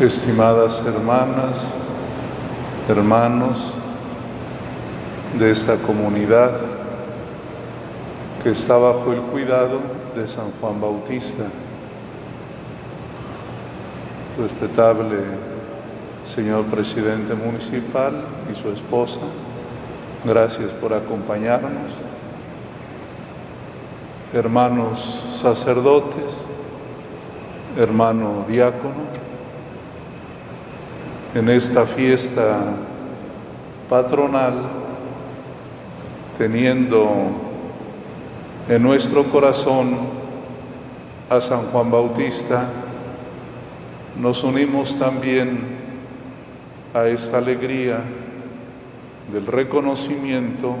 estimadas hermanas, hermanos de esta comunidad que está bajo el cuidado de San Juan Bautista. Respetable señor presidente municipal y su esposa, gracias por acompañarnos. Hermanos sacerdotes, hermano diácono, en esta fiesta patronal, teniendo en nuestro corazón a San Juan Bautista, nos unimos también a esta alegría del reconocimiento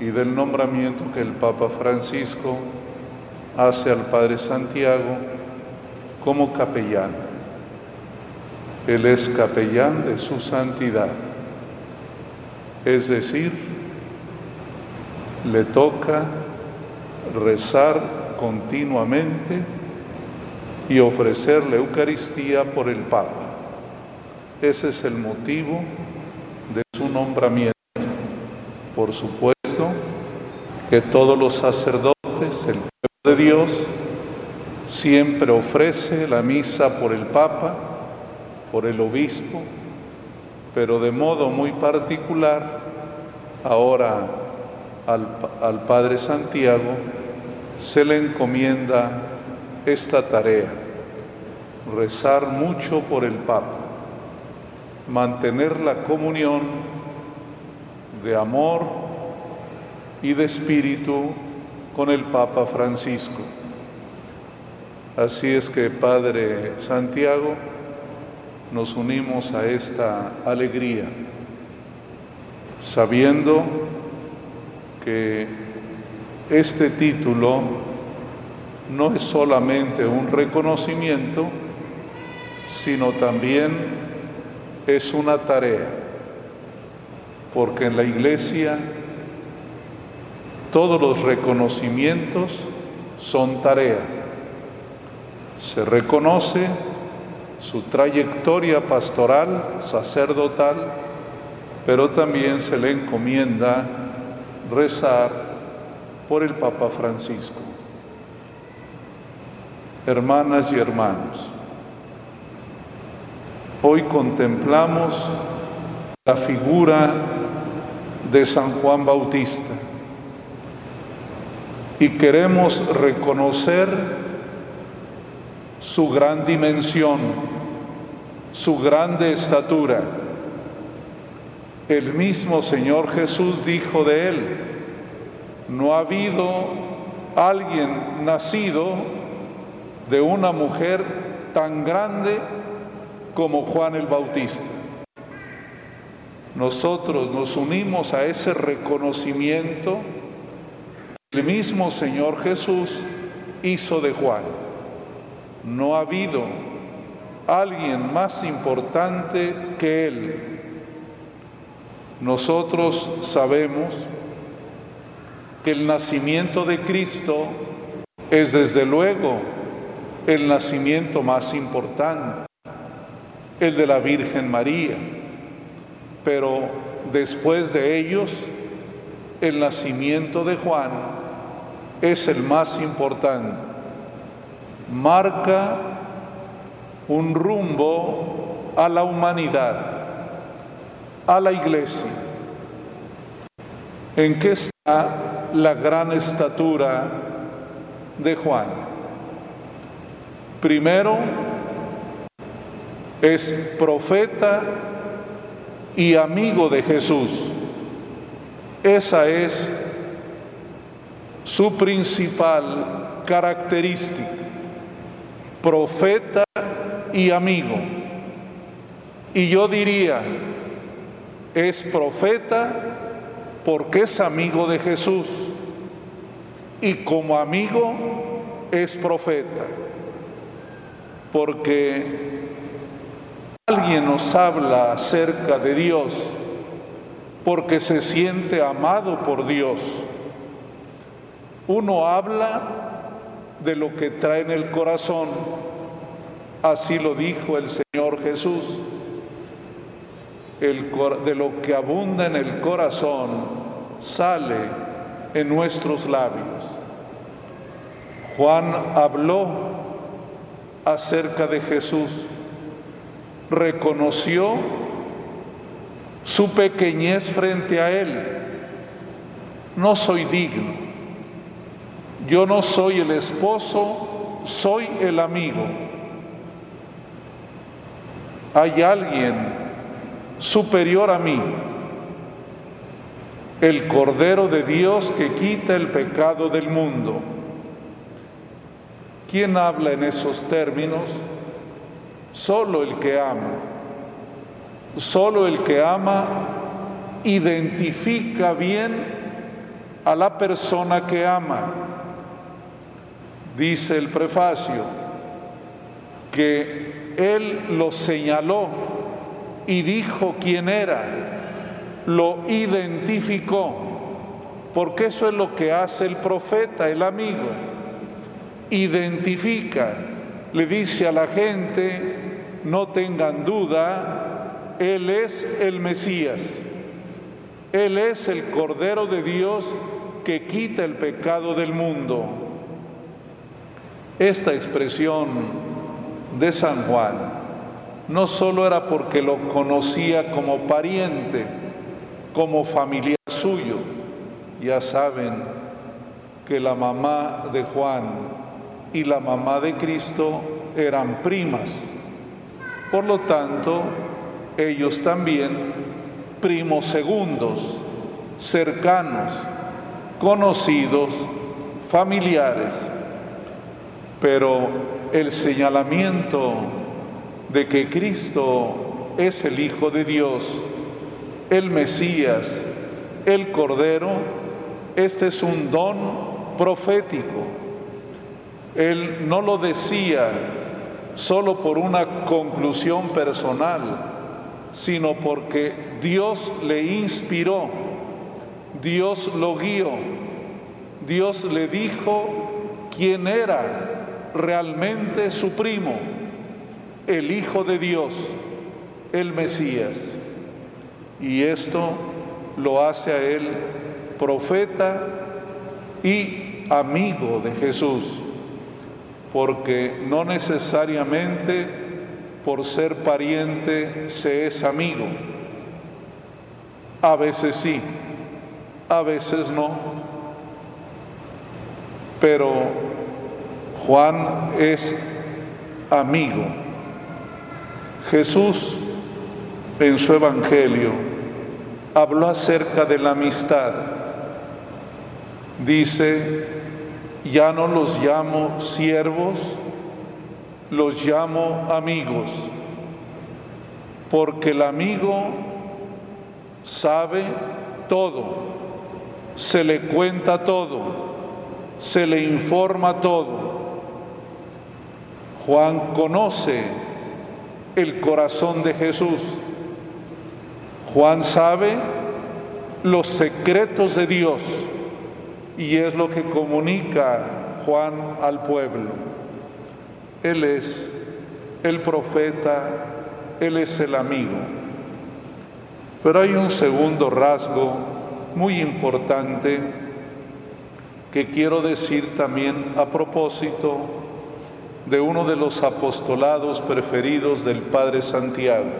y del nombramiento que el Papa Francisco hace al Padre Santiago como capellán. Él es capellán de su santidad. Es decir, le toca rezar continuamente y ofrecer la Eucaristía por el Papa. Ese es el motivo de su nombramiento. Por supuesto que todos los sacerdotes, el pueblo de Dios, siempre ofrece la misa por el Papa por el obispo, pero de modo muy particular, ahora al, Padre Santiago se le encomienda esta tarea, rezar mucho por el Papa, mantener la comunión de amor y de espíritu con el Papa Francisco. Así es que Padre Santiago, nos unimos a esta alegría, sabiendo que este título no es solamente un reconocimiento, sino también es una tarea, porque en la iglesia todos los reconocimientos son tarea. Se reconoce su trayectoria pastoral, sacerdotal, pero también se le encomienda rezar por el Papa Francisco. Hermanas y hermanos, hoy contemplamos la figura de San Juan Bautista y queremos reconocer su gran dimensión, su grande estatura. El mismo Señor Jesús dijo de él, no ha habido alguien nacido de una mujer tan grande como Juan el Bautista. Nosotros nos unimos a ese reconocimiento que el mismo Señor Jesús hizo de Juan. No ha habido alguien más importante que Él. Nosotros sabemos que el nacimiento de Cristo es desde luego el nacimiento más importante, el de la Virgen María, pero después de ellos, el nacimiento de Juan es el más importante. Marca un rumbo a la humanidad, a la iglesia. ¿En qué está la gran estatura de Juan? Primero, es profeta y amigo de Jesús. Esa es su principal característica. Profeta y amigo. Y yo diría, es profeta porque es amigo de Jesús y como amigo es profeta. Porque alguien nos habla acerca de Dios porque se siente amado por Dios. Uno habla de lo que trae en el corazón Así lo dijo el Señor Jesús. de lo que abunda en el corazón sale en nuestros labios. Juan habló acerca de Jesús, reconoció su pequeñez frente a Él. No soy digno. Yo no soy el esposo, soy el amigo. Hay alguien superior a mí, el Cordero de Dios que quita el pecado del mundo. ¿Quién habla en esos términos? Solo el que ama. Solo el que ama identifica bien a la persona que ama. Dice el prefacio que él lo señaló y dijo quién era, lo identificó, porque eso es lo que hace el profeta, el amigo, identifica, le dice a la gente, no tengan duda, él es el Mesías. Él es el Cordero de Dios que quita el pecado del mundo. Esta expresión de San Juan no solo era porque lo conocía como pariente, como familiar suyo, ya saben que la mamá de Juan y la mamá de Cristo eran primas. Por lo tanto, ellos también primos segundos, cercanos, conocidos, familiares. Pero el señalamiento de que Cristo es el Hijo de Dios, el Mesías, el Cordero, este es un don profético. Él no lo decía solo por una conclusión personal, sino porque Dios le inspiró, Dios lo guió, Dios le dijo quién era realmente su primo, el Hijo de Dios, el Mesías. Y esto lo hace a él profeta y amigo de Jesús, porque no necesariamente por ser pariente se es amigo. A veces sí, a veces no. Pero Juan es amigo. Jesús en su evangelio habló acerca de la amistad. Dice, ya no los llamo siervos, los llamo amigos, porque el amigo sabe todo, se le cuenta todo, se le informa todo. Juan conoce el corazón de Jesús. Juan sabe los secretos de Dios y es lo que comunica Juan al pueblo. Él es el profeta, Él es el amigo. Pero hay un segundo rasgo muy importante que quiero decir también a propósito de uno de los apostolados preferidos del Padre Santiago,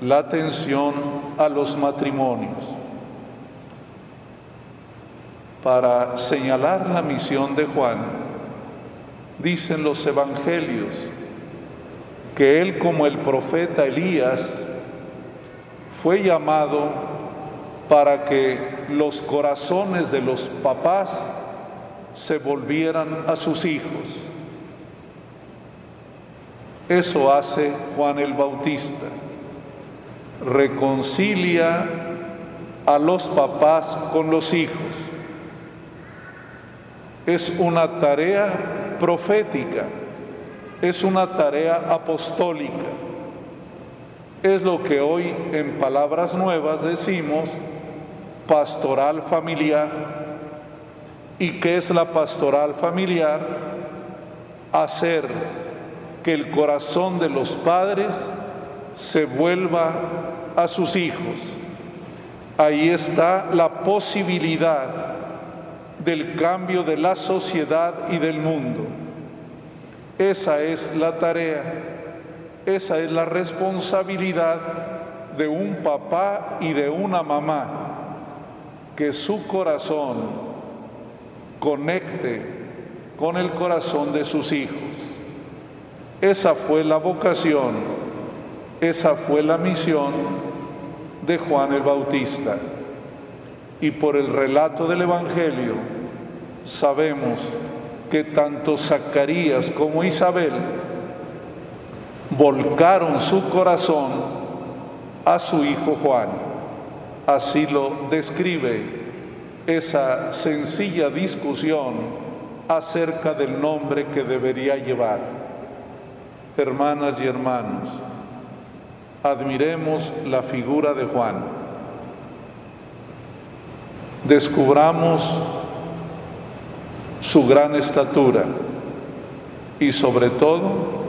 la atención a los matrimonios. Para señalar la misión de Juan, dicen los evangelios que él como el profeta Elías fue llamado para que los corazones de los papás se volvieran a sus hijos. Eso hace Juan el Bautista. Reconcilia a los papás con los hijos. Es una tarea profética, es una tarea apostólica. Es lo que hoy en palabras nuevas decimos pastoral familiar. ¿Y qué es la pastoral familiar? Hacer que el corazón de los padres se vuelva a sus hijos. Ahí está la posibilidad del cambio de la sociedad y del mundo. Esa es la tarea, esa es la responsabilidad de un papá y de una mamá, que su corazón conecte con el corazón de sus hijos. Esa fue la vocación, esa fue la misión de Juan el Bautista. Y por el relato del Evangelio sabemos que tanto Zacarías como Isabel volcaron su corazón a su hijo Juan. Así lo describe esa sencilla discusión acerca del nombre que debería llevar. Hermanas y hermanos, admiremos la figura de Juan. Descubramos su gran estatura y sobre todo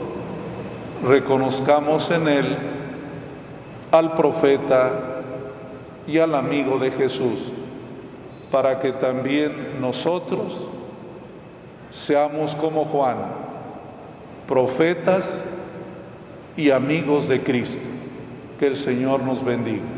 reconozcamos en él al profeta y al amigo de Jesús, para que también nosotros seamos como Juan, profetas y amigos de Cristo. Que el Señor nos bendiga.